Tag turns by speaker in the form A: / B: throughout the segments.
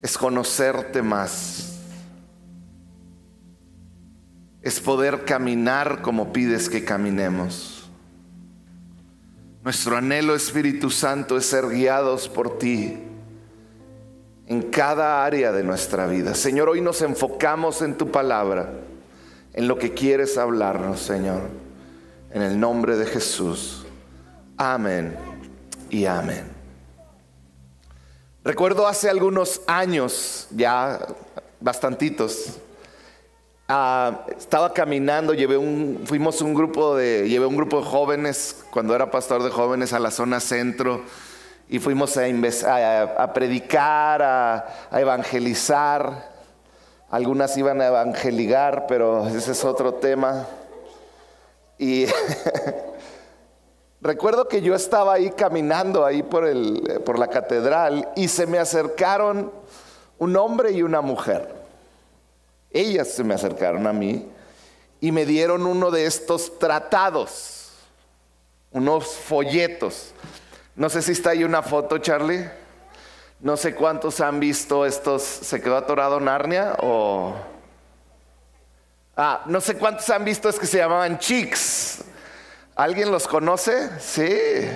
A: es conocerte más, es poder caminar como pides que caminemos. Nuestro anhelo Espíritu Santo es ser guiados por ti en cada área de nuestra vida. Señor, hoy nos enfocamos en tu palabra, en lo que quieres hablarnos, Señor, en el nombre de Jesús. Amén y amén. Recuerdo hace algunos años, ya bastantitos, ah, estaba caminando, llevé un, fuimos un grupo de, llevé un grupo de jóvenes cuando era pastor de jóvenes a la zona centro y fuimos a, predicar, a, evangelizar. Algunas iban a evangelizar, pero ese es otro tema. Y recuerdo que yo estaba ahí caminando ahí por, el, por la catedral y se me acercaron un hombre y una mujer. Ellas se me acercaron a mí y me dieron uno de estos tratados, unos folletos no sé si está ahí una foto, Charlie. No sé cuántos han visto estos. ¿Se quedó atorado Narnia? O. Ah, no sé cuántos han visto es que se llamaban Chicks. ¿Alguien los conoce? Sí.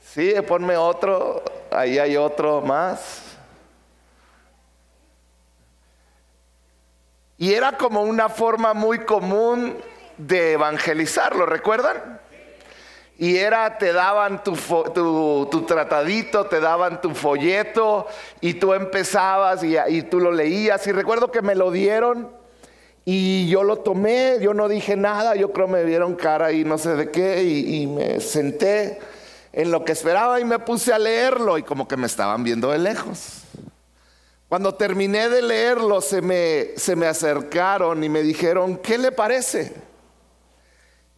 A: Sí, ponme otro. Ahí hay otro más. Y era como una forma muy común de evangelizar, ¿lo recuerdan? Y era, te daban tu, tu, tratadito, te daban tu folleto y tú empezabas y, y tú lo leías. Y recuerdo que me lo dieron y yo lo tomé, yo no dije nada, yo creo me vieron cara y no sé de qué y, me senté en lo que esperaba y me puse a leerlo y como que me estaban viendo de lejos. Cuando terminé de leerlo se me, se me acercaron y me dijeron, ¿qué le parece?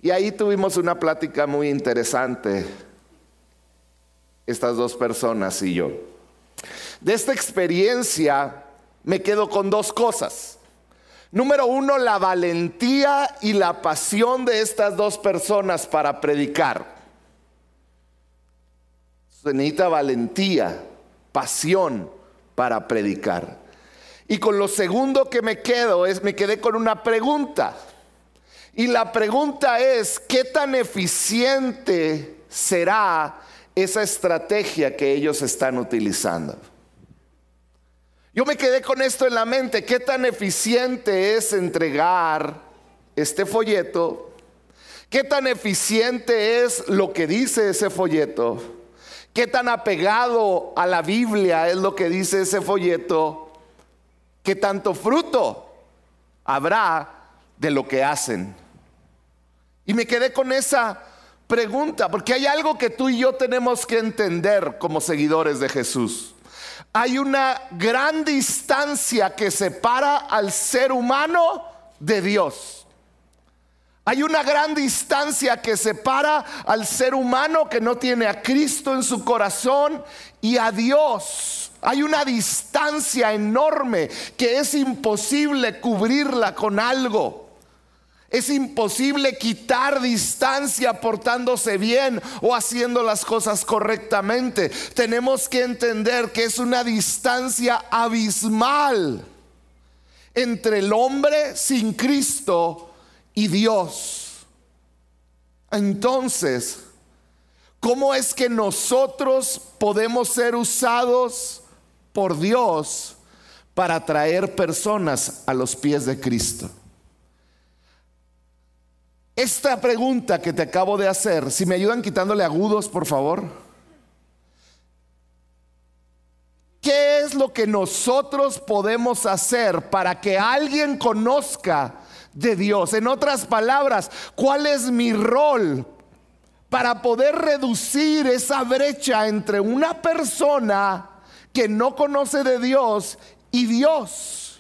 A: Y ahí tuvimos una plática muy interesante, estas dos personas y yo. De esta experiencia me quedo con dos cosas. Número uno, la valentía y la pasión de estas dos personas para predicar. Se necesita valentía, pasión para predicar. Y con lo segundo que me quedo es, me quedé con una pregunta. Y la pregunta es, ¿qué tan eficiente será esa estrategia que ellos están utilizando? Yo me quedé con esto en la mente, ¿qué tan eficiente es entregar este folleto? ¿Qué tan eficiente es lo que dice ese folleto? ¿Qué tan apegado a la Biblia es lo que dice ese folleto? ¿Qué tanto fruto habrá de lo que hacen? Y me quedé con esa pregunta, porque hay algo que tú y yo tenemos que entender como seguidores de Jesús. Hay una gran distancia que separa al ser humano de Dios. Hay una gran distancia que separa al ser humano que no tiene a Cristo en su corazón y a Dios. Hay una distancia enorme que es imposible cubrirla con algo. Es imposible quitar distancia portándose bien o haciendo las cosas correctamente. Tenemos que entender que es una distancia abismal entre el hombre sin Cristo y Dios. Entonces, ¿cómo es que nosotros podemos ser usados por Dios para traer personas a los pies de Cristo? Esta pregunta que te acabo de hacer, si me ayudan quitándole agudos, por favor. ¿Qué es lo que nosotros podemos hacer para que alguien conozca de Dios? En otras palabras, ¿cuál es mi rol para poder reducir esa brecha entre una persona que no conoce de Dios y Dios?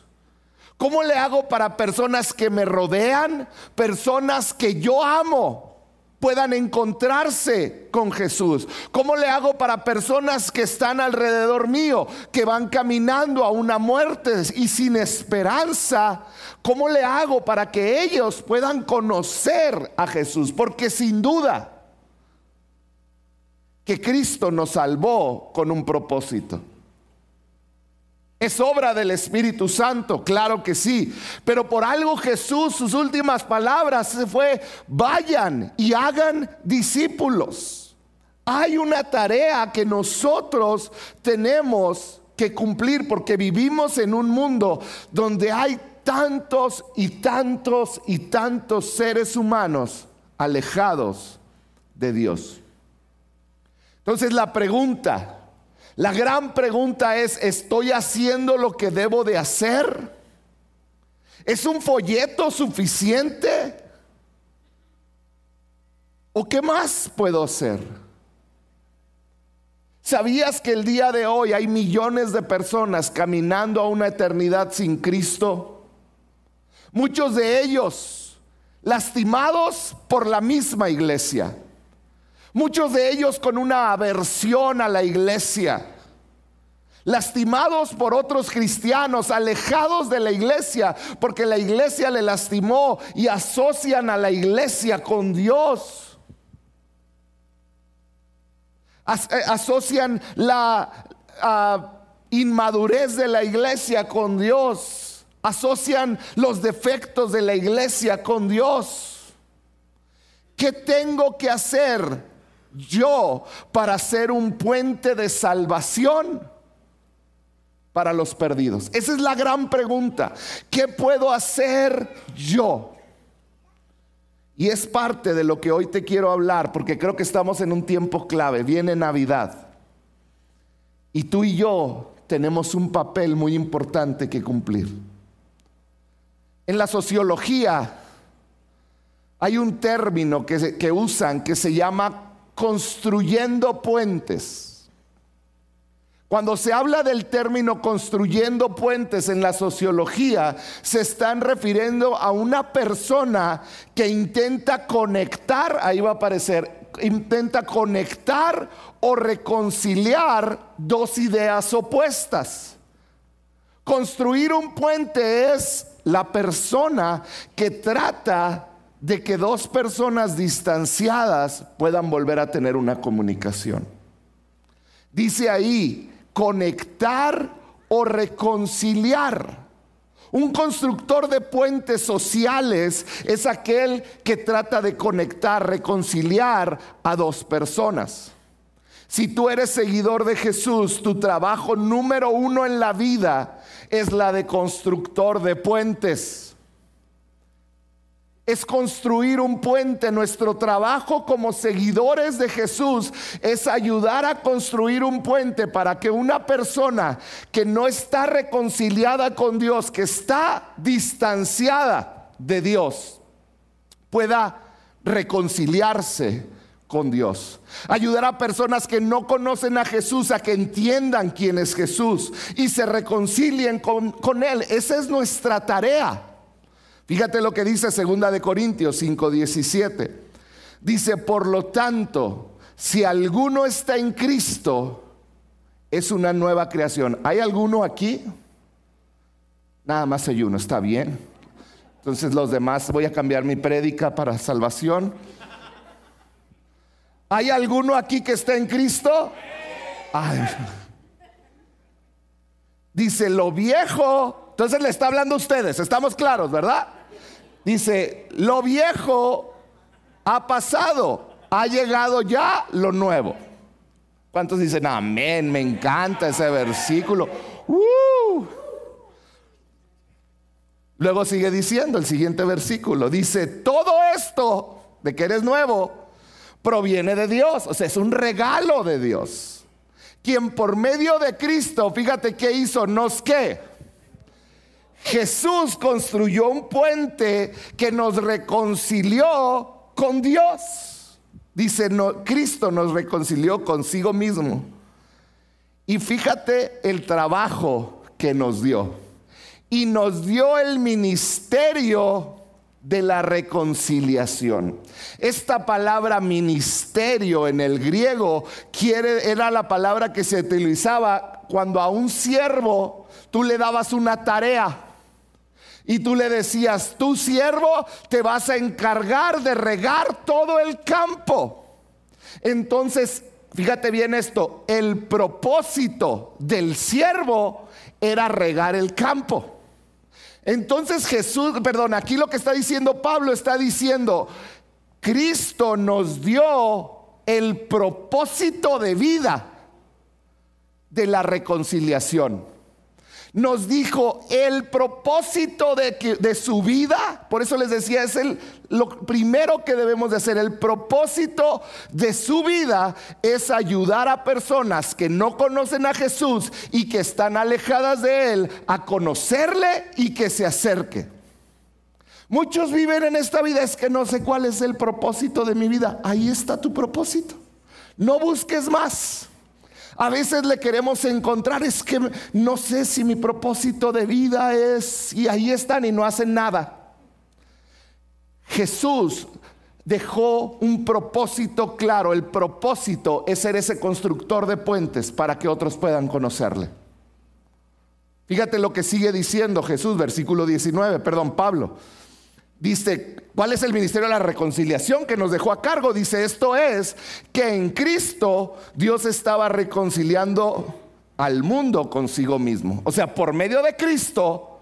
A: ¿Cómo le hago para personas que me rodean, personas que yo amo? puedan encontrarse con Jesús? ¿Cómo le hago para personas que están alrededor mío, que van caminando a una muerte y sin esperanza? ¿Cómo le hago para que ellos puedan conocer a Jesús? Porque sin duda que Cristo nos salvó con un propósito. Es obra del Espíritu Santo, claro que sí. Pero por algo Jesús, sus últimas palabras fue, vayan y hagan discípulos. Hay una tarea que nosotros tenemos que cumplir porque vivimos en un mundo donde hay tantos y tantos y tantos seres humanos alejados de Dios. Entonces la pregunta, la gran pregunta es, ¿estoy haciendo lo que debo de hacer? ¿Es un folleto suficiente? ¿O qué más puedo hacer? ¿Sabías que el día de hoy hay millones de personas caminando a una eternidad sin Cristo? Muchos de ellos lastimados por la misma iglesia. Muchos de ellos con una aversión a la iglesia. Lastimados por otros cristianos, alejados de la iglesia, porque la iglesia le lastimó y asocian a la iglesia con Dios. Eh, asocian la ah, inmadurez de la iglesia con Dios. Asocian los defectos de la iglesia con Dios. ¿Qué tengo que hacer yo para ser un puente de salvación para los perdidos? Esa es la gran pregunta. ¿Qué puedo hacer yo? Y es parte de lo que hoy te quiero hablar, porque creo que estamos en un tiempo clave. Viene Navidad. Y tú y yo tenemos un papel muy importante que cumplir. En la sociología hay un término que, usan que se llama construyendo puentes. Cuando se habla del término construyendo puentes en la sociología, se están refiriendo a una persona que intenta conectar, ahí va a aparecer, intenta conectar o reconciliar dos ideas opuestas. Construir un puente es la persona que trata de que dos personas distanciadas puedan volver a tener una comunicación. Dice ahí, conectar o reconciliar. Un constructor de puentes sociales es aquel que trata de conectar, reconciliar a dos personas. Si tú eres seguidor de Jesús, tu trabajo número uno en la vida es la de constructor de puentes es construir un puente. Nuestro trabajo como seguidores de Jesús es ayudar a construir un puente para que una persona que no está reconciliada con Dios, que está distanciada de Dios, pueda reconciliarse con Dios. Ayudar a personas que no conocen a Jesús a que entiendan quién es Jesús y se reconcilien con, Él. Esa es nuestra tarea. Fíjate lo que dice segunda de Corintios 5:17. Dice, "Por lo tanto, si alguno está en Cristo, es una nueva creación." ¿Hay alguno aquí? Nada más hay uno, está bien. Entonces los demás voy a cambiar mi prédica para salvación. ¿Hay alguno aquí que está en Cristo? Dice, lo viejo entonces le está hablando a ustedes, estamos claros, ¿verdad? Dice, lo viejo ha pasado, ha llegado ya lo nuevo. ¿Cuántos dicen, amén, me encanta ese versículo? Uh. Luego sigue diciendo el siguiente versículo, dice, todo esto de que eres nuevo proviene de Dios, o sea, es un regalo de Dios. Quien por medio de Cristo, fíjate qué hizo, nos qué Jesús construyó un puente que nos reconcilió con Dios. Dice, Cristo nos reconcilió consigo mismo. Y fíjate el trabajo que nos dio. Y nos dio el ministerio de la reconciliación. Esta palabra ministerio en el griego quiere, era la palabra que se utilizaba cuando a un siervo tú le dabas una tarea. Y tú le decías, tu siervo te vas a encargar de regar todo el campo. Entonces, fíjate bien esto, el propósito del siervo era regar el campo. Entonces Jesús, perdón, aquí lo que está diciendo Pablo está diciendo, Cristo nos dio el propósito de vida de la reconciliación nos dijo el propósito de, su vida. Por eso les decía, es el, lo primero que debemos de hacer. El propósito de su vida es ayudar a personas que no conocen a Jesús y que están alejadas de Él a conocerle y que se acerque. Muchos viven en esta vida, es que no sé cuál es el propósito de mi vida. Ahí está tu propósito. No busques más. A veces le queremos encontrar, es que no sé si mi propósito de vida es, y ahí están y no hacen nada. Jesús dejó un propósito claro, el propósito es ser ese constructor de puentes para que otros puedan conocerle. Fíjate lo que sigue diciendo Jesús, versículo 19, perdón, Pablo. Dice, ¿cuál es el ministerio de la reconciliación que nos dejó a cargo? Dice, esto es que en Cristo Dios estaba reconciliando al mundo consigo mismo. O sea, por medio de Cristo,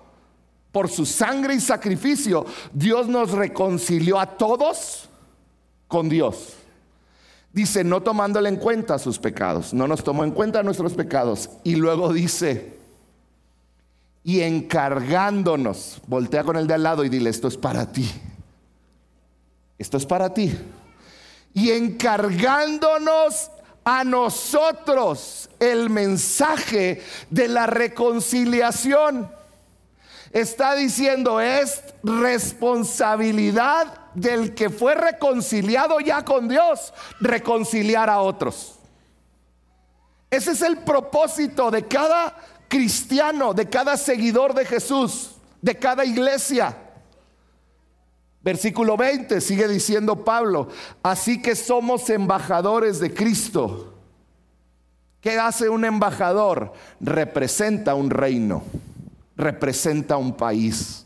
A: por su sangre y sacrificio, Dios nos reconcilió a todos con Dios. Dice, no tomándole en cuenta sus pecados, no nos tomó en cuenta nuestros pecados. Y luego dice, y encargándonos. Voltea con el de al lado y dile, esto es para ti. Esto es para ti. Y encargándonos a nosotros el mensaje de la reconciliación. Está diciendo, es responsabilidad del que fue reconciliado ya con Dios, reconciliar a otros. Ese es el propósito de cada cristiano, de cada seguidor de Jesús, de cada iglesia. Versículo 20 sigue diciendo Pablo, así que somos embajadores de Cristo. ¿Qué hace un embajador? Representa un reino, representa un país.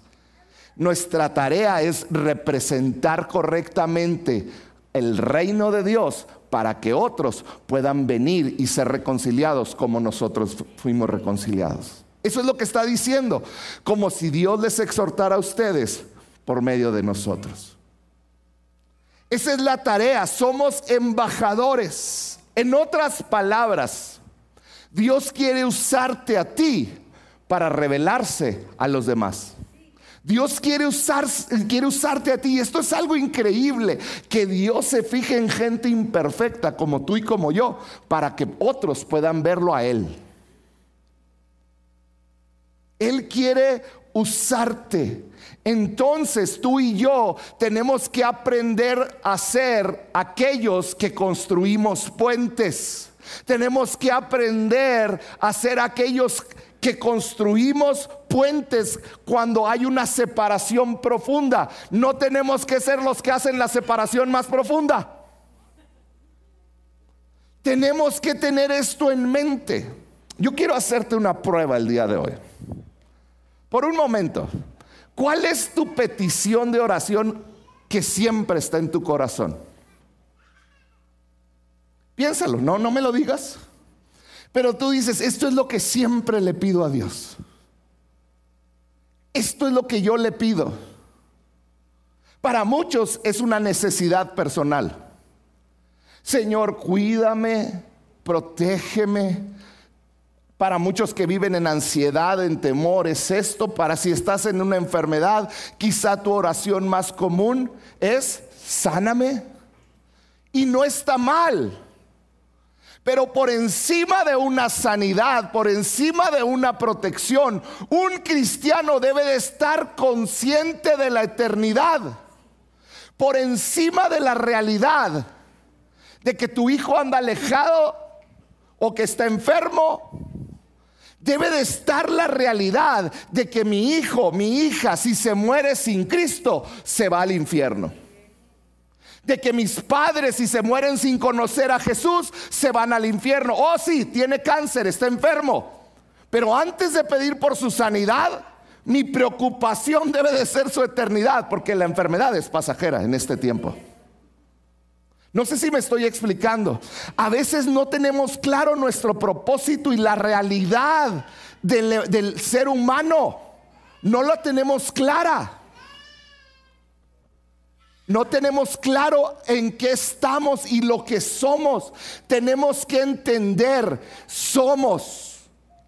A: Nuestra tarea es representar correctamente el reino de Dios para que otros puedan venir y ser reconciliados como nosotros fuimos reconciliados. Eso es lo que está diciendo, como si Dios les exhortara a ustedes por medio de nosotros. Esa es la tarea, somos embajadores. En otras palabras, Dios quiere usarte a ti para revelarse a los demás. Dios quiere, usar, quiere usarte a ti. Esto es algo increíble, que Dios se fije en gente imperfecta como tú y como yo, para que otros puedan verlo a Él. Él quiere usarte. Entonces tú y yo tenemos que aprender a ser aquellos que construimos puentes. Tenemos que aprender a ser aquellos que construimos puentes cuando hay una separación profunda. No tenemos que ser los que hacen la separación más profunda. Tenemos que tener esto en mente. Yo quiero hacerte una prueba el día de hoy. Por un momento, ¿cuál es tu petición de oración que siempre está en tu corazón? Piénsalo, no, no me lo digas. Pero tú dices, esto es lo que siempre le pido a Dios. Esto es lo que yo le pido. Para muchos es una necesidad personal. Señor, cuídame, protégeme. Para muchos que viven en ansiedad, en temor, es esto. Para si estás en una enfermedad, quizá tu oración más común es, sáname. Y no está mal. Pero por encima de una sanidad, por encima de una protección, un cristiano debe de estar consciente de la eternidad. Por encima de la realidad de que tu hijo anda alejado o que está enfermo, debe de estar la realidad de que mi hijo, mi hija, si se muere sin Cristo, se va al infierno de que mis padres si se mueren sin conocer a Jesús se van al infierno. Oh sí, tiene cáncer, está enfermo. Pero antes de pedir por su sanidad, mi preocupación debe de ser su eternidad, porque la enfermedad es pasajera en este tiempo. No sé si me estoy explicando. A veces no tenemos claro nuestro propósito y la realidad del, ser humano. No la tenemos clara. No tenemos claro en qué estamos y lo que somos. Tenemos que entender, somos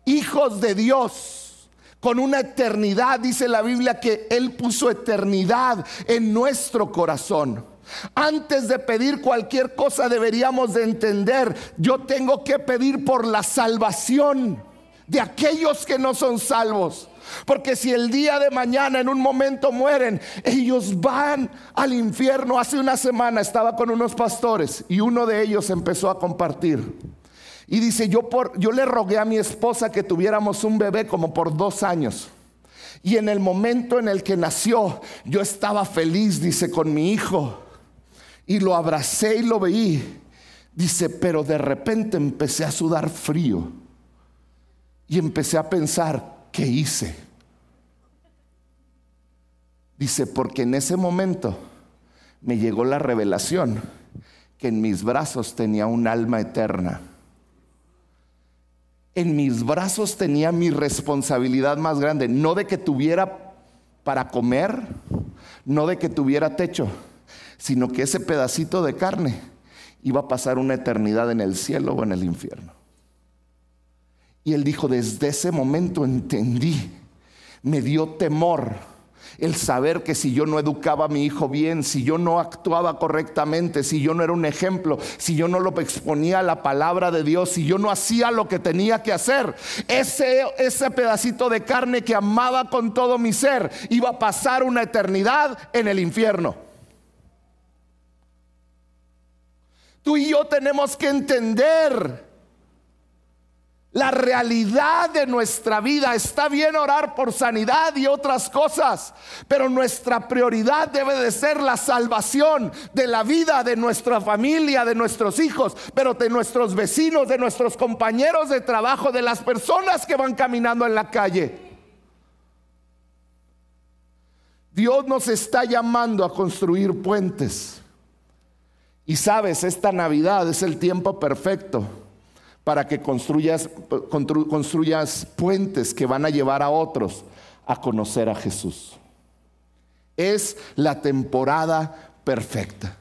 A: hijos de Dios con una eternidad. Dice la Biblia que Él puso eternidad en nuestro corazón. Antes de pedir cualquier cosa deberíamos de entender, yo tengo que pedir por la salvación de aquellos que no son salvos. Porque si el día de mañana en un momento mueren, ellos van al infierno. Hace una semana estaba con unos pastores y uno de ellos empezó a compartir. Y dice, yo, por, yo le rogué a mi esposa que tuviéramos un bebé como por dos años. Y en el momento en el que nació, yo estaba feliz, dice, con mi hijo. Y lo abracé y lo veí. Dice, pero de repente empecé a sudar frío. Y empecé a pensar, ¿qué hice? Dice, porque en ese momento me llegó la revelación que en mis brazos tenía un alma eterna. En mis brazos tenía mi responsabilidad más grande, no de que tuviera para comer, no de que tuviera techo, sino que ese pedacito de carne iba a pasar una eternidad en el cielo o en el infierno. Y él dijo, desde ese momento entendí, me dio temor el saber que si yo no educaba a mi hijo bien, si yo no actuaba correctamente, si yo no era un ejemplo, si yo no lo exponía a la palabra de Dios, si yo no hacía lo que tenía que hacer, ese, ese pedacito de carne que amaba con todo mi ser iba a pasar una eternidad en el infierno. Tú y yo tenemos que entender la realidad de nuestra vida. Está bien orar por sanidad y otras cosas, pero nuestra prioridad debe de ser la salvación de la vida de nuestra familia, de nuestros hijos, pero de nuestros vecinos, de nuestros compañeros de trabajo, de las personas que van caminando en la calle. Dios nos está llamando a construir puentes. Y sabes, esta Navidad es el tiempo perfecto para que construyas, construyas puentes que van a llevar a otros a conocer a Jesús. Es la temporada perfecta.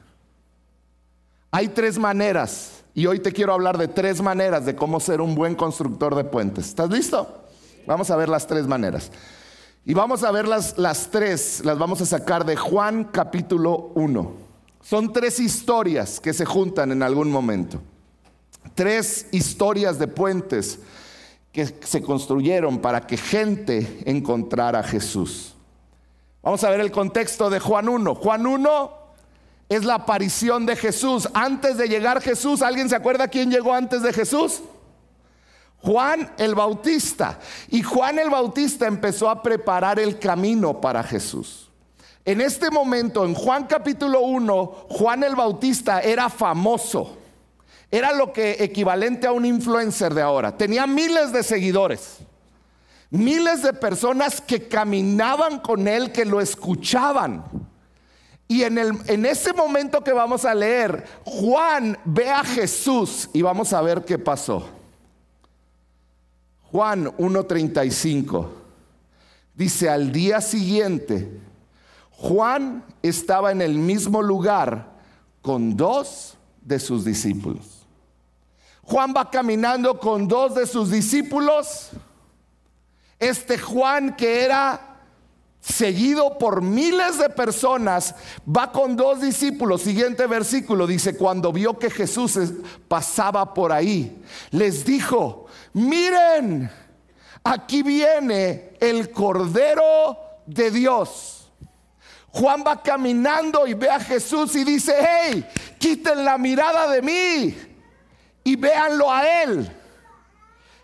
A: Hay tres maneras, y hoy te quiero hablar de tres maneras de cómo ser un buen constructor de puentes. ¿Estás listo? Vamos a ver las tres maneras. Y vamos a ver las, las tres, las vamos a sacar de Juan capítulo 1. Son tres historias que se juntan en algún momento tres historias de puentes que se construyeron para que gente encontrara a Jesús. Vamos a ver el contexto de Juan 1. Juan 1 es la aparición de Jesús. Antes de llegar Jesús, ¿alguien se acuerda quién llegó antes de Jesús? Juan el Bautista. Y Juan el Bautista empezó a preparar el camino para Jesús. En este momento, en Juan capítulo 1, Juan el Bautista era famoso. Era lo que equivalente a un influencer de ahora. Tenía miles de seguidores. Miles de personas que caminaban con él, que lo escuchaban. Y en, el, en ese momento que vamos a leer, Juan ve a Jesús y vamos a ver qué pasó. Juan 1.35 dice, al día siguiente, Juan estaba en el mismo lugar con dos de sus discípulos. Juan va caminando con dos de sus discípulos. Este Juan que era seguido por miles de personas, va con dos discípulos. Siguiente versículo dice, cuando vio que Jesús pasaba por ahí, les dijo, miren, aquí viene el Cordero de Dios. Juan va caminando y ve a Jesús y dice, hey, quiten la mirada de mí y véanlo a él.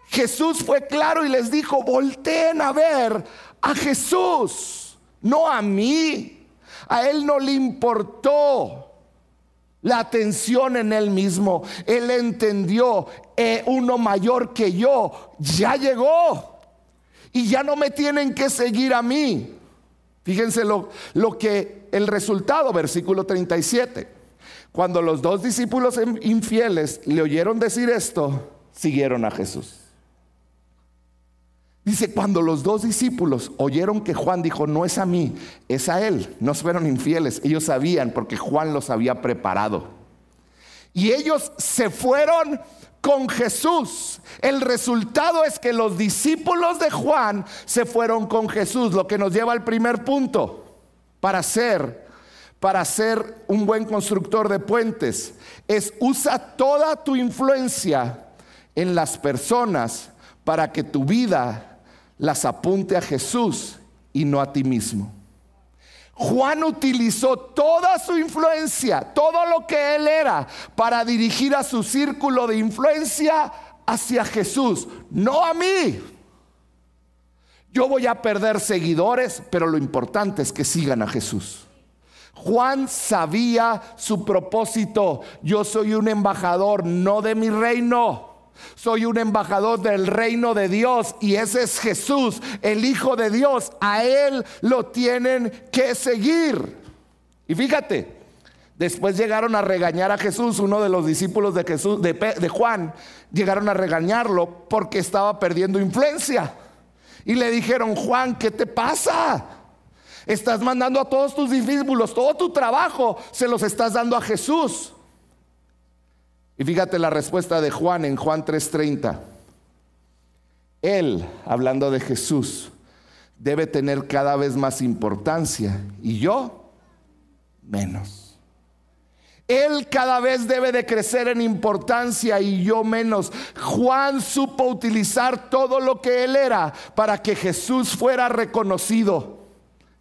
A: Jesús fue claro y les dijo, volteen a ver a Jesús, no a mí. A él no le importó la atención en él mismo. Él entendió, eh, uno mayor que yo ya llegó y ya no me tienen que seguir a mí. Fíjense lo, lo que el resultado, versículo 37. Cuando los dos discípulos infieles le oyeron decir esto, siguieron a Jesús. Dice, cuando los dos discípulos oyeron que Juan dijo, no es a mí, es a él, no fueron infieles, ellos sabían porque Juan los había preparado. Y ellos se fueron con Jesús. El resultado es que los discípulos de Juan se fueron con Jesús, lo que nos lleva al primer punto para ser para ser un buen constructor de puentes es usa toda tu influencia en las personas para que tu vida las apunte a Jesús y no a ti mismo. Juan utilizó toda su influencia, todo lo que él era, para dirigir a su círculo de influencia hacia Jesús, no a mí. Yo voy a perder seguidores, pero lo importante es que sigan a Jesús. Juan sabía su propósito. Yo soy un embajador, no de mi reino soy un embajador del reino de Dios y ese es Jesús, el Hijo de Dios. A Él lo tienen que seguir. Y fíjate, después llegaron a regañar a Jesús, uno de los discípulos de Jesús, de, Juan, llegaron a regañarlo porque estaba perdiendo influencia. Y le dijeron, Juan, ¿qué te pasa? Estás mandando a todos tus discípulos, todo tu trabajo se los estás dando a Jesús. Y fíjate la respuesta de Juan en Juan 3:30. Él, hablando de Jesús, debe tener cada vez más importancia y yo menos. Él cada vez debe de crecer en importancia y yo menos. Juan supo utilizar todo lo que él era para que Jesús fuera reconocido.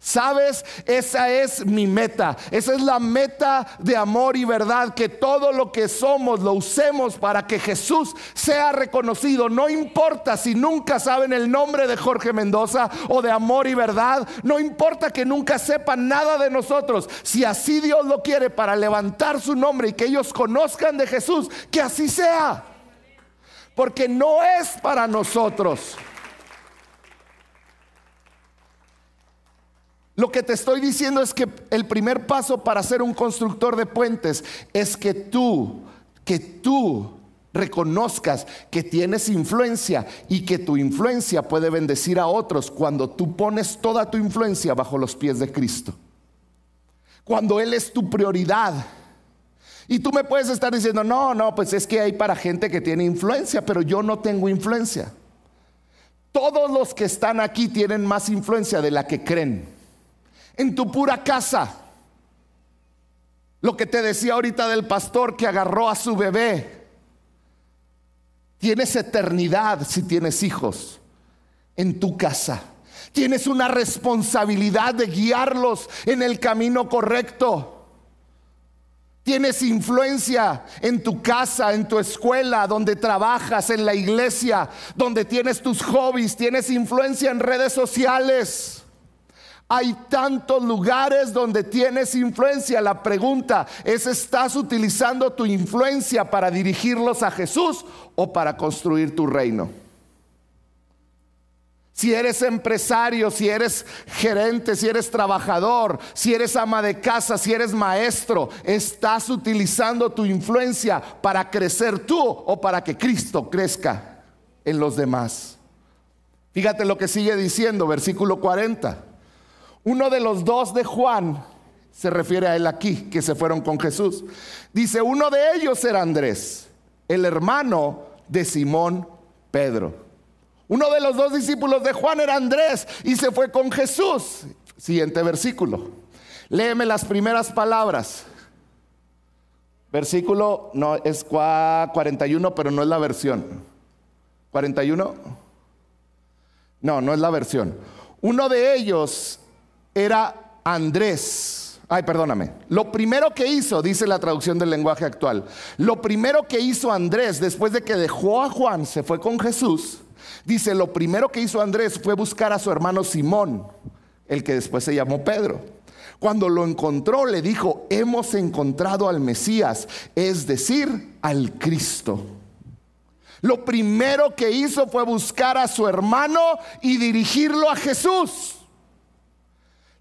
A: ¿Sabes? Esa es mi meta. Esa es la meta de amor y verdad. Que todo lo que somos lo usemos para que Jesús sea reconocido. No importa si nunca saben el nombre de Jorge Mendoza o de amor y verdad. No importa que nunca sepan nada de nosotros. Si así Dios lo quiere para levantar su nombre y que ellos conozcan de Jesús, que así sea. Porque no es para nosotros. Lo que te estoy diciendo es que el primer paso para ser un constructor de puentes es que tú, que tú reconozcas que tienes influencia y que tu influencia puede bendecir a otros cuando tú pones toda tu influencia bajo los pies de Cristo. Cuando Él es tu prioridad. Y tú me puedes estar diciendo, no, no, pues es que hay para gente que tiene influencia, pero yo no tengo influencia. Todos los que están aquí tienen más influencia de la que creen en tu pura casa. Lo que te decía ahorita del pastor que agarró a su bebé. Tienes eternidad si tienes hijos en tu casa. Tienes una responsabilidad de guiarlos en el camino correcto. Tienes influencia en tu casa, en tu escuela, donde trabajas, en la iglesia, donde tienes tus hobbies, tienes influencia en redes sociales. Hay tantos lugares donde tienes influencia. La pregunta es, ¿estás utilizando tu influencia para dirigirlos a Jesús o para construir tu reino? Si eres empresario, si eres gerente, si eres trabajador, si eres ama de casa, si eres maestro, ¿estás utilizando tu influencia para crecer tú o para que Cristo crezca en los demás? Fíjate lo que sigue diciendo, versículo 40. Uno de los dos de Juan se refiere a él aquí, que se fueron con Jesús. Dice, uno de ellos era Andrés, el hermano de Simón Pedro. Uno de los dos discípulos de Juan era Andrés y se fue con Jesús. Siguiente versículo. Léeme las primeras palabras. Versículo, no, es 41, pero no es la versión. ¿41? No, no es la versión. Uno de ellos era Andrés. Ay, perdóname. Lo primero que hizo, dice la traducción del lenguaje actual, lo primero que hizo Andrés después de que dejó a Juan, se fue con Jesús, dice, lo primero que hizo Andrés fue buscar a su hermano Simón, el que después se llamó Pedro. Cuando lo encontró, le dijo, hemos encontrado al Mesías, es decir, al Cristo. Lo primero que hizo fue buscar a su hermano y dirigirlo a Jesús.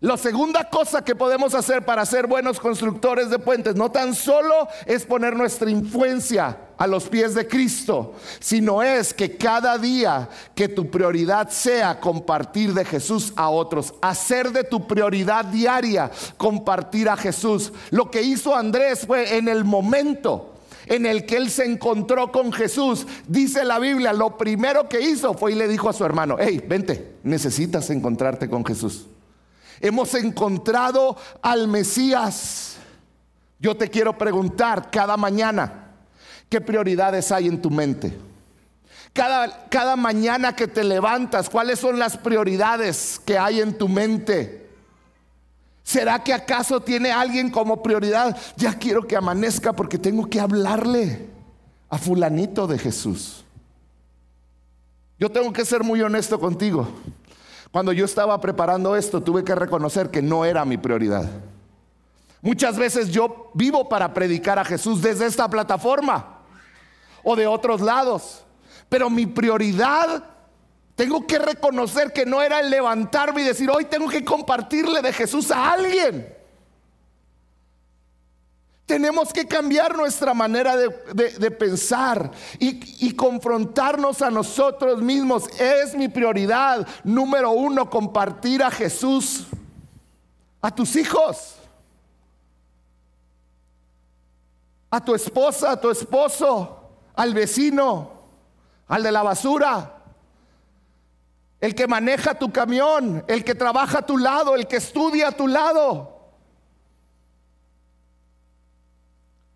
A: La segunda cosa que podemos hacer para ser buenos constructores de puentes no tan solo es poner nuestra influencia a los pies de Cristo, sino es que cada día que tu prioridad sea compartir de Jesús a otros, hacer de tu prioridad diaria compartir a Jesús. Lo que hizo Andrés fue en el momento en el que él se encontró con Jesús, dice la Biblia, lo primero que hizo fue y le dijo a su hermano, hey, vente, necesitas encontrarte con Jesús. Hemos encontrado al Mesías. Yo te quiero preguntar cada mañana, ¿qué prioridades hay en tu mente? Cada, cada mañana que te levantas, ¿cuáles son las prioridades que hay en tu mente? ¿Será que acaso tiene alguien como prioridad? Ya quiero que amanezca porque tengo que hablarle a fulanito de Jesús. Yo tengo que ser muy honesto contigo. Cuando yo estaba preparando esto, tuve que reconocer que no era mi prioridad. Muchas veces yo vivo para predicar a Jesús desde esta plataforma o de otros lados, pero mi prioridad tengo que reconocer que no era el levantarme y decir, hoy tengo que compartirle de Jesús a alguien. Tenemos que cambiar nuestra manera de, pensar y, y, confrontarnos a nosotros mismos. Es mi prioridad número uno compartir a Jesús a tus hijos, a tu esposa, a tu esposo, al vecino, al de la basura, el que maneja tu camión, el que trabaja a tu lado, el que estudia a tu lado.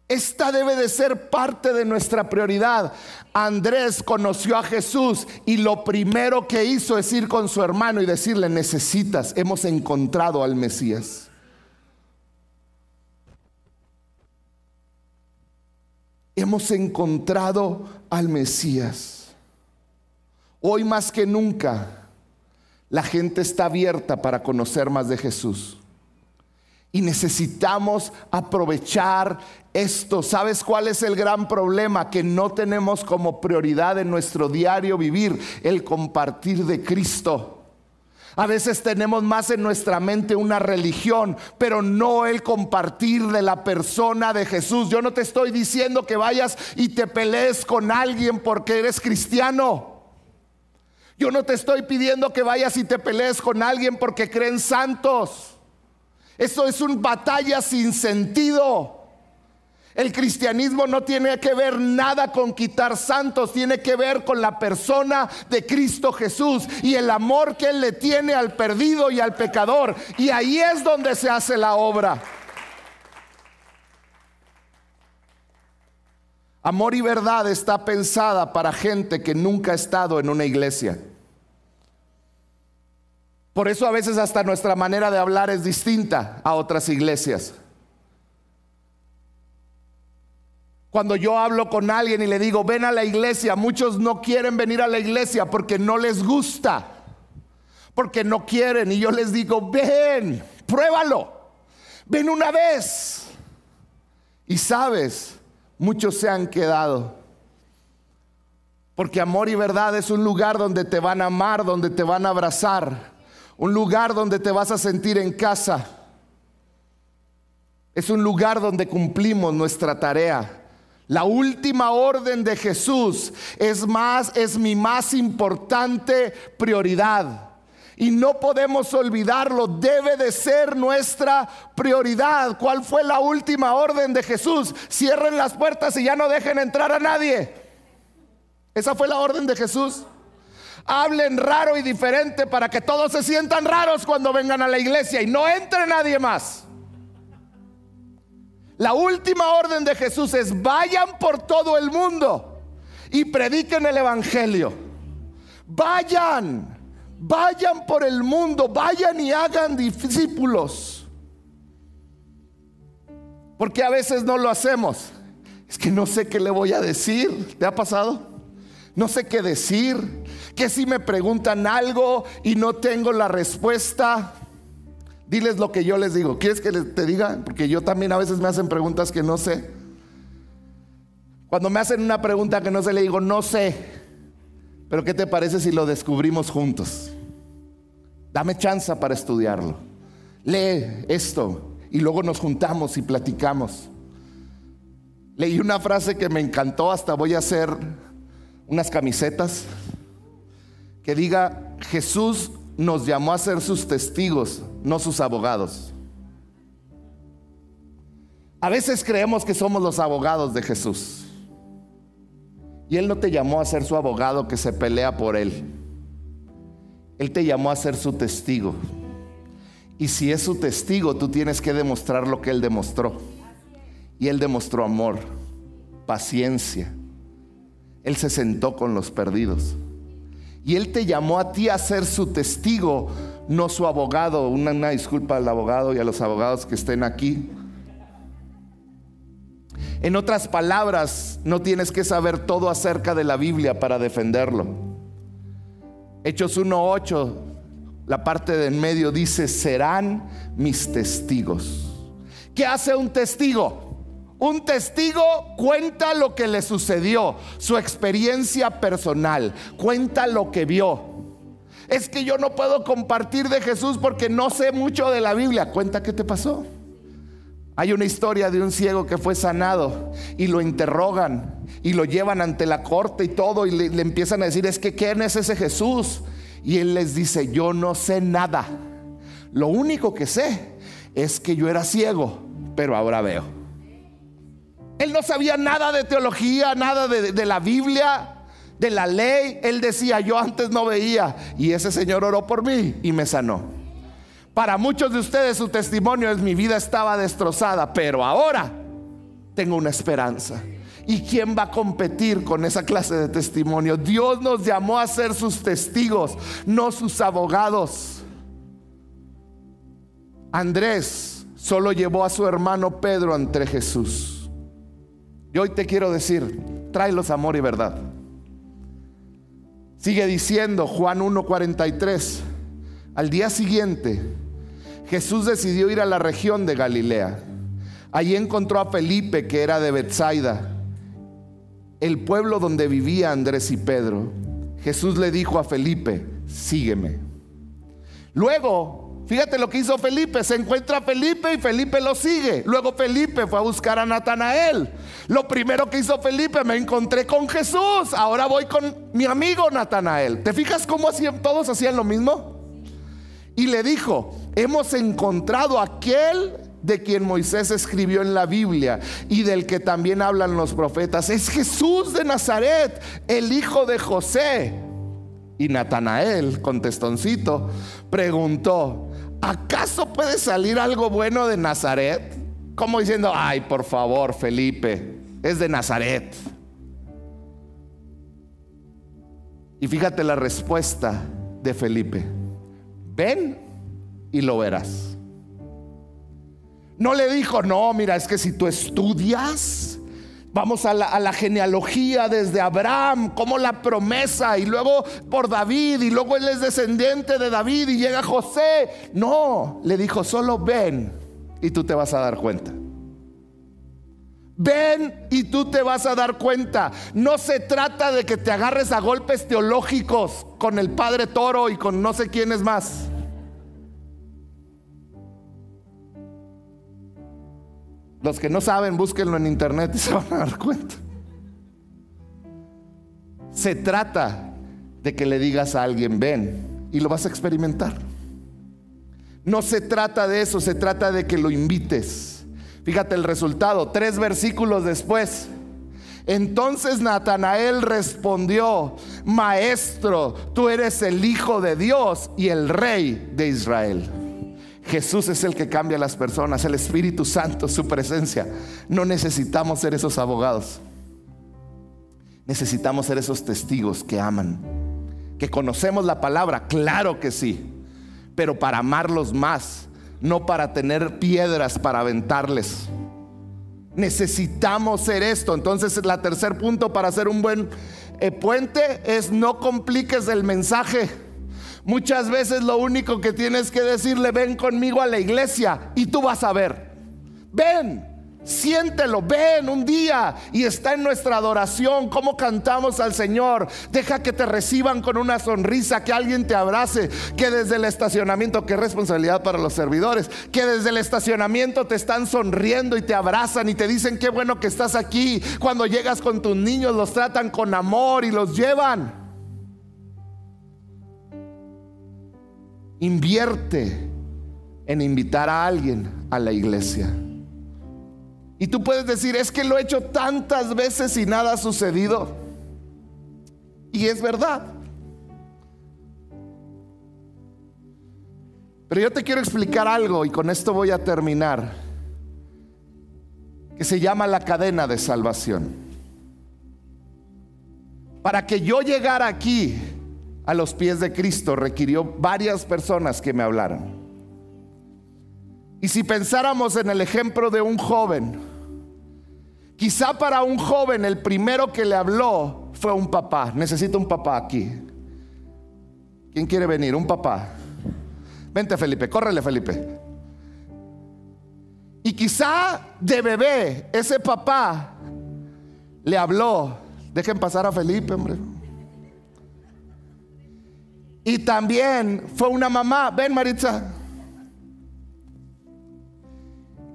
A: Esta debe de ser parte de nuestra prioridad. Andrés conoció a Jesús y lo primero que hizo es ir con su hermano y decirle, necesitas, hemos encontrado al Mesías. Hemos encontrado al Mesías. Hoy más que nunca, la gente está abierta para conocer más de Jesús. Y necesitamos aprovechar esto. ¿Sabes cuál es el gran problema? Que no tenemos como prioridad en nuestro diario vivir el compartir de Cristo. A veces tenemos más en nuestra mente una religión, pero no el compartir de la persona de Jesús. Yo no te estoy diciendo que vayas y te pelees con alguien porque eres cristiano. Yo no te estoy pidiendo que vayas y te pelees con alguien porque creen santos. Eso es una batalla sin sentido. El cristianismo no tiene que ver nada con quitar santos, tiene que ver con la persona de Cristo Jesús y el amor que Él le tiene al perdido y al pecador. Y ahí es donde se hace la obra. Amor y verdad está pensada para gente que nunca ha estado en una iglesia. Por eso a veces hasta nuestra manera de hablar es distinta a otras iglesias. Cuando yo hablo con alguien y le digo, ven a la iglesia, muchos no quieren venir a la iglesia porque no les gusta, porque no quieren. Y yo les digo, ven, pruébalo, ven una vez. Y sabes, muchos se han quedado. Porque amor y verdad es un lugar donde te van a amar, donde te van a abrazar un lugar donde te vas a sentir en casa. Es un lugar donde cumplimos nuestra tarea. La última orden de Jesús es más es mi más importante prioridad. Y no podemos olvidarlo, debe de ser nuestra prioridad. ¿Cuál fue la última orden de Jesús? Cierren las puertas y ya no dejen entrar a nadie. Esa fue la orden de Jesús hablen raro y diferente para que todos se sientan raros cuando vengan a la iglesia y no entre nadie más. La última orden de Jesús es vayan por todo el mundo y prediquen el Evangelio. Vayan, vayan por el mundo, vayan y hagan discípulos. Porque a veces no lo hacemos. Es que no sé qué le voy a decir. ¿Te ha pasado? No sé qué decir que si me preguntan algo y no tengo la respuesta, diles lo que yo les digo. ¿Quieres que te diga? Porque yo también a veces me hacen preguntas que no sé. Cuando me hacen una pregunta que no sé, le digo, no sé. Pero ¿qué te parece si lo descubrimos juntos? Dame chance para estudiarlo. lee esto y luego nos juntamos y platicamos. Leí una frase que me encantó, hasta voy a hacer unas camisetas que diga, Jesús nos llamó a ser sus testigos, no sus abogados. A veces creemos que somos los abogados de Jesús. Y Él no te llamó a ser su abogado que se pelea por Él. Él te llamó a ser su testigo. Y si es su testigo, tú tienes que demostrar lo que Él demostró. Y Él demostró amor, paciencia. Él se sentó con los perdidos. Y Él te llamó a ti a ser su testigo, no su abogado. Una, disculpa al abogado y a los abogados que estén aquí. En otras palabras, no tienes que saber todo acerca de la Biblia para defenderlo. Hechos 1.8, la parte de en medio dice, serán mis testigos. ¿Qué hace un testigo? Un testigo cuenta lo que le sucedió, su experiencia personal, cuenta lo que vio. Es que yo no puedo compartir de Jesús porque no sé mucho de la Biblia. Cuenta qué te pasó. Hay una historia de un ciego que fue sanado y lo interrogan y lo llevan ante la corte y todo y le, empiezan a decir, es que ¿quién es ese Jesús? Y él les dice, yo no sé nada. Lo único que sé es que yo era ciego, pero ahora veo. Él no sabía nada de teología, nada de, la Biblia, de la ley. Él decía, yo antes no veía y ese Señor oró por mí y me sanó. Para muchos de ustedes su testimonio es mi vida estaba destrozada, pero ahora tengo una esperanza. ¿Y quién va a competir con esa clase de testimonio? Dios nos llamó a ser sus testigos, no sus abogados. Andrés solo llevó a su hermano Pedro ante Jesús. Y hoy te quiero decir, tráelos amor y verdad. Sigue diciendo Juan 1:43. Al día siguiente, Jesús decidió ir a la región de Galilea. Allí encontró a Felipe, que era de Bethsaida, el pueblo donde vivía Andrés y Pedro. Jesús le dijo a Felipe, sígueme. Luego, fíjate lo que hizo Felipe, se encuentra Felipe y Felipe lo sigue. Luego Felipe fue a buscar a Natanael. Lo primero que hizo Felipe, me encontré con Jesús, ahora voy con mi amigo Natanael. ¿Te fijas cómo hacían, todos hacían lo mismo? Y le dijo, hemos encontrado aquel de quien Moisés escribió en la Biblia y del que también hablan los profetas. Es Jesús de Nazaret, el hijo de José. Y Natanael, contestoncito, preguntó, ¿acaso puede salir algo bueno de Nazaret? Como diciendo, ay, por favor, Felipe, es de Nazaret. Y fíjate la respuesta de Felipe. Ven y lo verás. No le dijo, no, mira, es que si tú estudias, vamos a la, genealogía desde Abraham, como la promesa, y luego por David, y luego él es descendiente de David y llega José. No, le dijo, solo ven y tú te vas a dar cuenta. Ven y tú te vas a dar cuenta. No se trata de que te agarres a golpes teológicos con el Padre Toro y con no sé quiénes más. Los que no saben, búsquenlo en internet y se van a dar cuenta. Se trata de que le digas a alguien, ven, y lo vas a experimentar. No se trata de eso, se trata de que lo invites. Fíjate el resultado, tres versículos después. Entonces Natanael respondió, Maestro, tú eres el Hijo de Dios y el Rey de Israel. Jesús es el que cambia a las personas, el Espíritu Santo, su presencia. No necesitamos ser esos abogados. Necesitamos ser esos testigos que aman, que conocemos la palabra, claro que sí, pero para amarlos más, no para tener piedras para aventarles. Necesitamos ser esto. Entonces, el tercer punto para hacer un buen eh, puente es no compliques el mensaje. Muchas veces lo único que tienes que decirle, ven conmigo a la iglesia y tú vas a ver. Ven, Siéntelo, ven un día y está en nuestra adoración, cómo cantamos al Señor. Deja que te reciban con una sonrisa, que alguien te abrace, que desde el estacionamiento, qué responsabilidad para los servidores, que desde el estacionamiento te están sonriendo y te abrazan y te dicen qué bueno que estás aquí. Cuando llegas con tus niños los tratan con amor y los llevan. Invierte en invitar a alguien a la iglesia. Y tú puedes decir, es que lo he hecho tantas veces y nada ha sucedido. Y es verdad. Pero yo te quiero explicar algo y con esto voy a terminar, que se llama la cadena de salvación. Para que yo llegara aquí a los pies de Cristo requirió varias personas que me hablaran. Y si pensáramos en el ejemplo de un joven, quizá para un joven el primero que le habló fue un papá. Necesito un papá aquí. ¿Quién quiere venir? Un papá. Vente Felipe, córrele Felipe. Y quizá de bebé ese papá le habló. Dejen pasar a Felipe, hombre. Y también fue una mamá. Ven Maritza.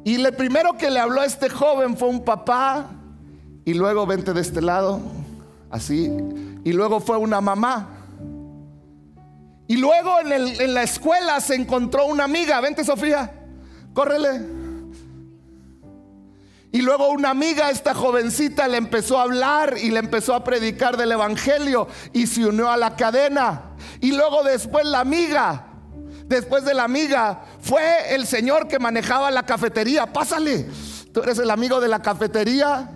A: Y el primero que le habló a este joven fue un papá, y luego vente de este lado, así, y luego fue una mamá. Y luego en, la escuela se encontró una amiga, vente Sofía, córrele. Y luego una amiga, esta jovencita, le empezó a hablar y le empezó a predicar del Evangelio y se unió a la cadena. Y luego después la amiga después de la amiga, fue el señor que manejaba la cafetería. Pásale, tú eres el amigo de la cafetería,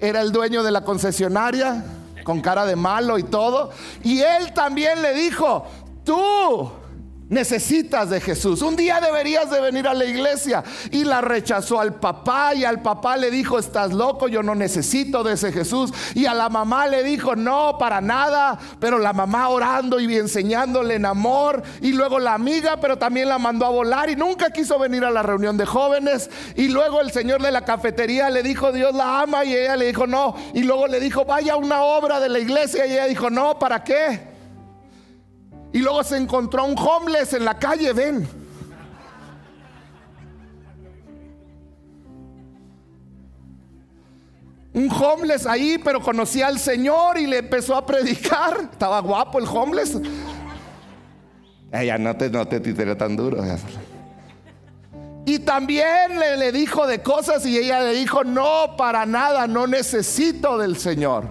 A: era el dueño de la concesionaria, con cara de malo y todo. Y él también le dijo, tú necesitas de Jesús. Un día deberías de venir a la iglesia. Y la rechazó al papá y al papá le dijo, estás loco, yo no necesito de ese Jesús. Y a la mamá le dijo, no, para nada. Pero la mamá orando y enseñándole en amor. Y luego la amiga, pero también la mandó a volar y nunca quiso venir a la reunión de jóvenes. Y luego el señor de la cafetería le dijo, Dios la ama. Y ella le dijo, no. Y luego le dijo, vaya a una obra de la iglesia. Y ella dijo, no, ¿para qué? Y luego se encontró un homeless en la calle, ven. Un homeless ahí, pero conocía al Señor y le empezó a predicar. Estaba guapo el homeless. Ella no te, no te tan duro. Y también le, le dijo de cosas y ella le dijo, no, para nada, no necesito del Señor.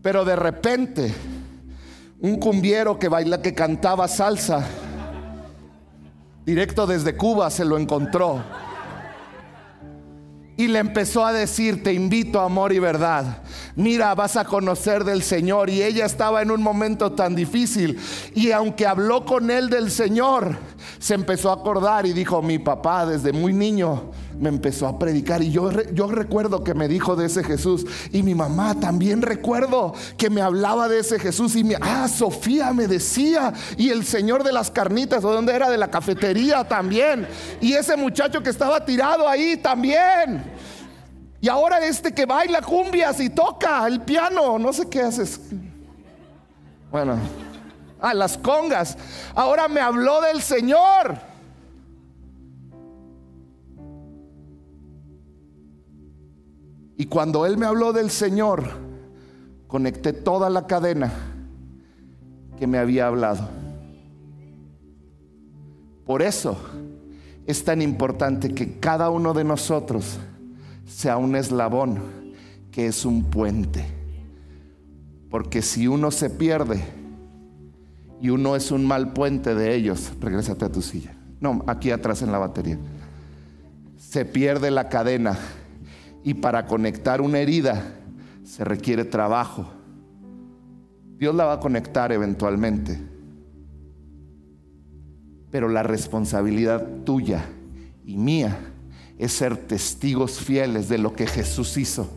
A: Pero de repente un cumbiero que baila, que cantaba salsa, directo desde Cuba se lo encontró. Y le empezó a decir, te invito a amor y verdad. Mira, vas a conocer del Señor. Y ella estaba en un momento tan difícil. Y aunque habló con él del Señor, se empezó a acordar y dijo, mi papá desde muy niño me empezó a predicar y yo, yo recuerdo que me dijo de ese Jesús y mi mamá también recuerdo que me hablaba de ese Jesús y mi, ah, Sofía me decía y el señor de las carnitas, o donde era de la cafetería también y ese muchacho que estaba tirado ahí también. Y ahora este que baila cumbias y toca el piano, no sé qué haces. Bueno, ah, las congas. Ahora me habló del Señor. Y cuando Él me habló del Señor, conecté toda la cadena que me había hablado. Por eso es tan importante que cada uno de nosotros sea un eslabón que es un puente. Porque si uno se pierde y uno es un mal puente de ellos, regrésate a tu silla. No, aquí atrás en la batería. Se pierde la cadena y para conectar una herida se requiere trabajo. Dios la va a conectar eventualmente. Pero la responsabilidad tuya y mía es ser testigos fieles de lo que Jesús hizo.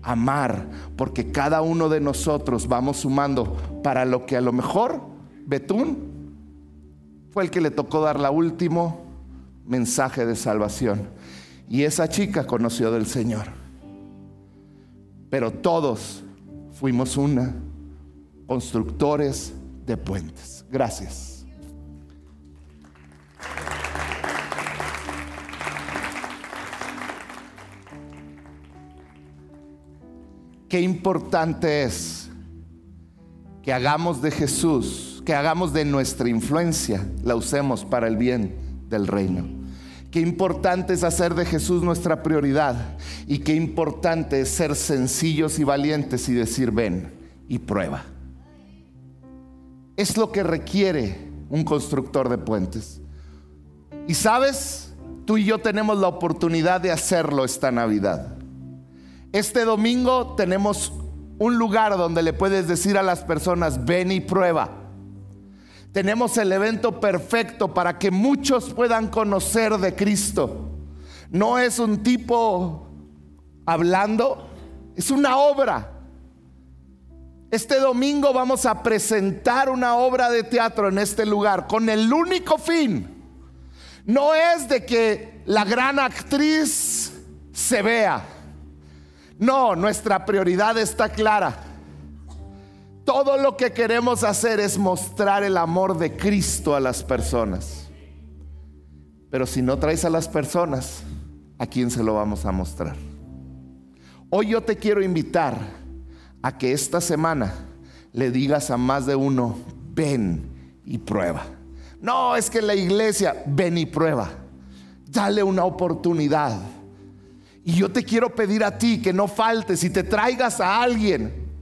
A: Amar, porque cada uno de nosotros vamos sumando para lo que a lo mejor Betún fue el que le tocó dar la último mensaje de salvación Y esa chica conoció del Señor. Pero todos fuimos una, constructores de puentes. Gracias. Qué importante es que hagamos de Jesús, que hagamos de nuestra influencia, la usemos para el bien del reino. Qué importante es hacer de Jesús nuestra prioridad y qué importante es ser sencillos y valientes y decir ven y prueba. Es lo que requiere un constructor de puentes. Y sabes, tú y yo tenemos la oportunidad de hacerlo esta Navidad. Este domingo tenemos un lugar donde le puedes decir a las personas, ven y prueba. Tenemos el evento perfecto para que muchos puedan conocer de Cristo. No es un tipo hablando, es una obra. Este domingo vamos a presentar una obra de teatro en este lugar con el único fin. No es de que la gran actriz se vea no, nuestra prioridad está clara. Todo lo que queremos hacer es mostrar el amor de Cristo a las personas. Pero si no traes a las personas, ¿a quién se lo vamos a mostrar? Hoy yo te quiero invitar a que esta semana le digas a más de uno, ven y prueba. No, es que la iglesia, ven y prueba. Dale una oportunidad y yo te quiero pedir a ti que no faltes y te traigas a alguien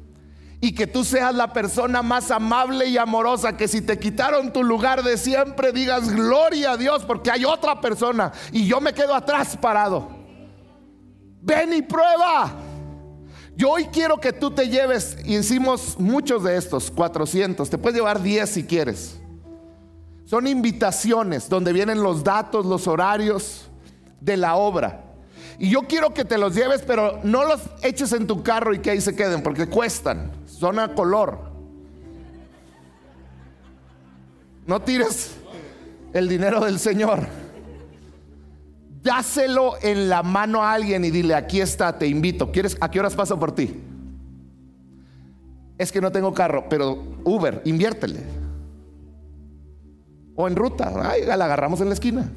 A: y que tú seas la persona más amable y amorosa, que si te quitaron tu lugar de siempre digas gloria a Dios porque hay otra persona y yo me quedo atrás parado. Ven y prueba. Yo hoy quiero que tú te lleves, y hicimos muchos de estos, 400, te puedes llevar 10 si quieres. Son invitaciones donde vienen los datos, los horarios de la obra. Y yo quiero que te los lleves, pero no los eches en tu carro y que ahí se queden, porque cuestan. Son a color. No tires el dinero del Señor. Dáselo en la mano a alguien y dile, aquí está, te invito. ¿Quieres, ¿A qué horas paso por ti? Es que no tengo carro, pero Uber, inviértele. O en ruta, ay, la agarramos en la esquina.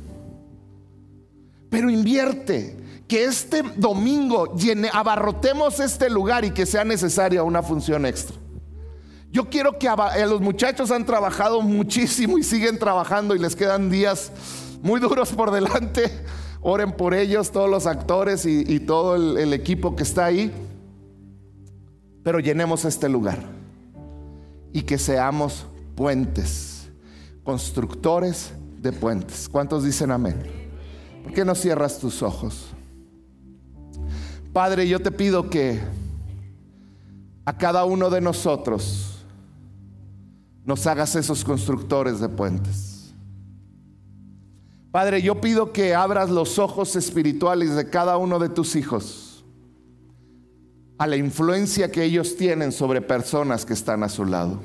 A: Pero invierte que este domingo abarrotemos este lugar y que sea necesaria una función extra. Yo quiero que eh, los muchachos han trabajado muchísimo y siguen trabajando y les quedan días muy duros por delante. Oren por ellos, todos los actores y, todo el equipo que está ahí. Pero llenemos este lugar y que seamos puentes, constructores de puentes. ¿Cuántos dicen amén? ¿Por qué no cierras tus ojos? Padre, yo te pido que a cada uno de nosotros nos hagas esos constructores de puentes. Padre, yo pido que abras los ojos espirituales de cada uno de tus hijos a la influencia que ellos tienen sobre personas que están a su lado.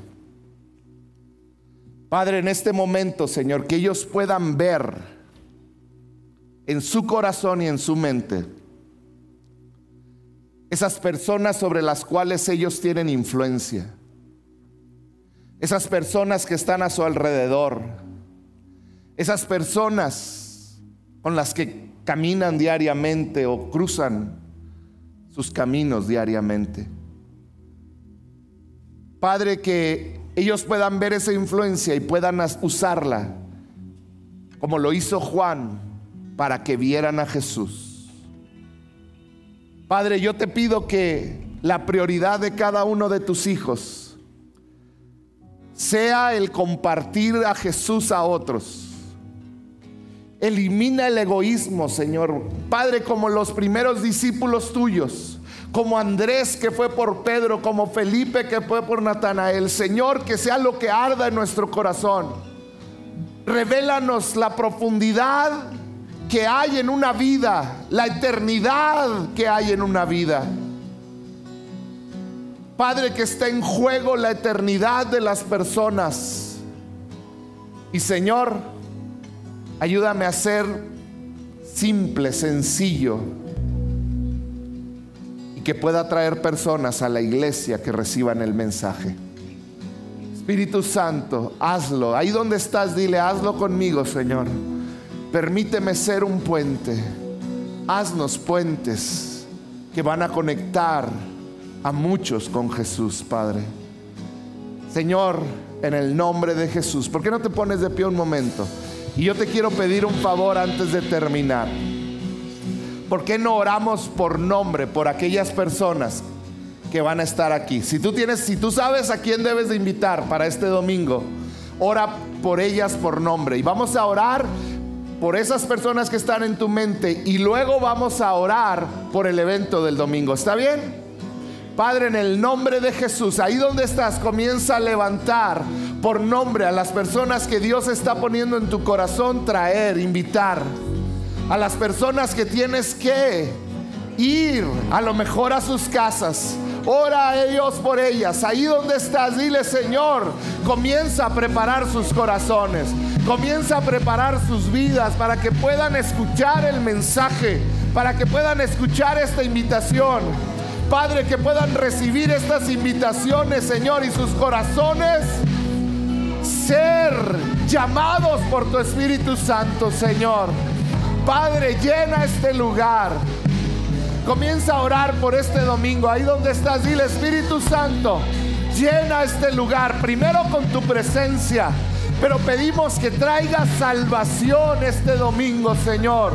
A: Padre, en este momento, Señor, que ellos puedan ver en su corazón y en su mente esas personas sobre las cuales ellos tienen influencia, esas personas que están a su alrededor, esas personas con las que caminan diariamente o cruzan sus caminos diariamente. Padre, que ellos puedan ver esa influencia y puedan usarla, como lo hizo Juan, para que vieran a Jesús. Padre, yo te pido que la prioridad de cada uno de tus hijos sea el compartir a Jesús a otros. Elimina el egoísmo, Señor. Padre, como los primeros discípulos tuyos, como Andrés que fue por Pedro, como Felipe que fue por Natanael. Señor, que sea lo que arda en nuestro corazón. Revélanos la profundidad que hay en una vida, la eternidad que hay en una vida. Padre, que está en juego la eternidad de las personas. Y Señor, ayúdame a ser simple, sencillo, y que pueda traer personas a la iglesia que reciban el mensaje. Espíritu Santo, hazlo. Ahí donde estás, dile, hazlo conmigo, Señor. Permíteme ser un puente. Haznos puentes que van a conectar a muchos con Jesús, Padre. Señor, en el nombre de Jesús, ¿por qué no te pones de pie un momento? Y yo te quiero pedir un favor antes de terminar. ¿Por qué no oramos por nombre por aquellas personas que van a estar aquí. Si tú tienes, si tú sabes a quién debes de invitar para este domingo, ora por ellas por nombre. Y vamos a orar por esas personas que están en tu mente y luego vamos a orar por el evento del domingo. ¿Está bien? Padre, en el nombre de Jesús, ahí donde estás, comienza a levantar por nombre a las personas que Dios está poniendo en tu corazón, traer, invitar. A las personas que tienes que ir a lo mejor a sus casas Ora a ellos por ellas. Ahí donde estás, dile Señor, comienza a preparar sus corazones. Comienza a preparar sus vidas para que puedan escuchar el mensaje, para que puedan escuchar esta invitación. Padre, que puedan recibir estas invitaciones, Señor, y sus corazones ser llamados por tu Espíritu Santo, Señor. Padre, llena este lugar. Comienza a orar por este domingo. Ahí donde estás, dile Espíritu Santo, llena este lugar primero con tu presencia. Pero pedimos que traiga salvación este domingo, Señor.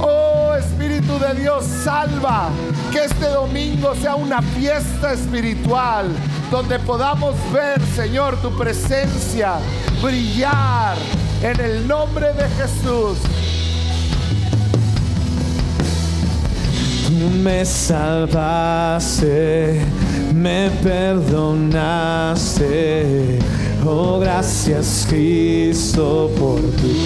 A: Oh Espíritu de Dios, salva. Que este domingo sea una fiesta espiritual donde podamos ver, Señor, tu presencia brillar en el nombre de Jesús.
B: Me salvaste, me perdonaste. Oh, gracias Cristo por tu